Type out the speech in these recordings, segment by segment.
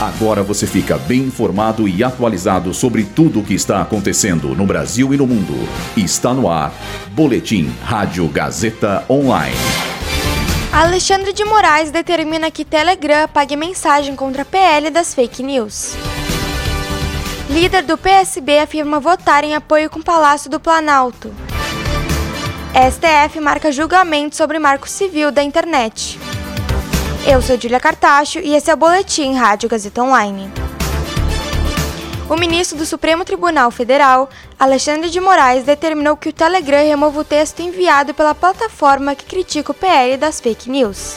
Agora você fica bem informado e atualizado sobre tudo o que está acontecendo no Brasil e no mundo. Está no ar. Boletim Rádio Gazeta Online. Alexandre de Moraes determina que Telegram pague mensagem contra a PL das fake news. Líder do PSB afirma votar em apoio com Palácio do Planalto. STF marca julgamento sobre marco civil da internet. Eu sou Julia Cartacho e esse é o Boletim Rádio Gazeta Online. O ministro do Supremo Tribunal Federal, Alexandre de Moraes, determinou que o Telegram remova o texto enviado pela plataforma que critica o PL das fake news.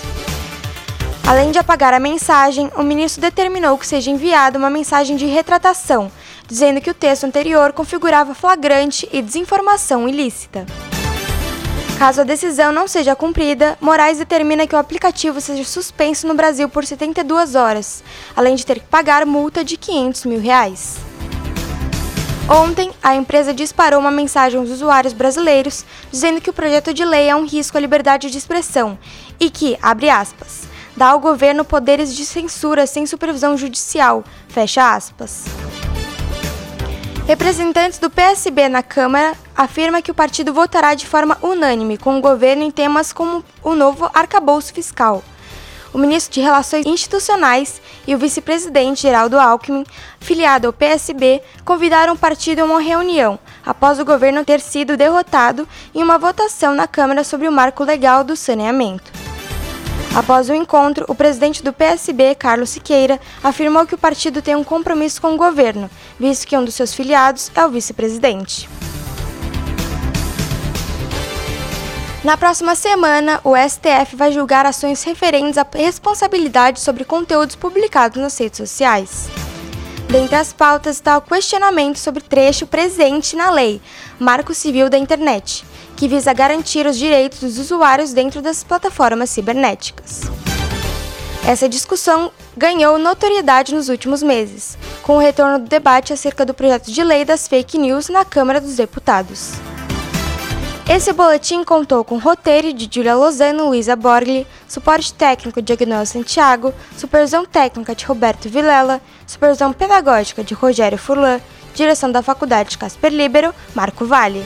Além de apagar a mensagem, o ministro determinou que seja enviada uma mensagem de retratação, dizendo que o texto anterior configurava flagrante e desinformação ilícita. Caso a decisão não seja cumprida, Moraes determina que o aplicativo seja suspenso no Brasil por 72 horas, além de ter que pagar multa de 500 mil reais. Ontem, a empresa disparou uma mensagem aos usuários brasileiros dizendo que o projeto de lei é um risco à liberdade de expressão e que, abre aspas, dá ao governo poderes de censura sem supervisão judicial, fecha aspas. Representantes do PSB na Câmara afirmam que o partido votará de forma unânime com o governo em temas como o novo arcabouço fiscal. O ministro de Relações Institucionais e o vice-presidente Geraldo Alckmin, filiado ao PSB, convidaram o partido a uma reunião após o governo ter sido derrotado em uma votação na Câmara sobre o marco legal do saneamento. Após o encontro, o presidente do PSB, Carlos Siqueira, afirmou que o partido tem um compromisso com o governo, visto que um dos seus filiados é o vice-presidente. Na próxima semana, o STF vai julgar ações referentes à responsabilidade sobre conteúdos publicados nas redes sociais. Dentre as pautas está o questionamento sobre trecho presente na lei Marco Civil da Internet, que visa garantir os direitos dos usuários dentro das plataformas cibernéticas. Essa discussão ganhou notoriedade nos últimos meses, com o retorno do debate acerca do projeto de lei das fake news na Câmara dos Deputados. Esse boletim contou com roteiro de Julia Lozano Luísa Borgli, suporte técnico de Agnel Santiago, supervisão técnica de Roberto Vilela, supervisão pedagógica de Rogério Furlan, direção da Faculdade Casper Libero, Marco Vale.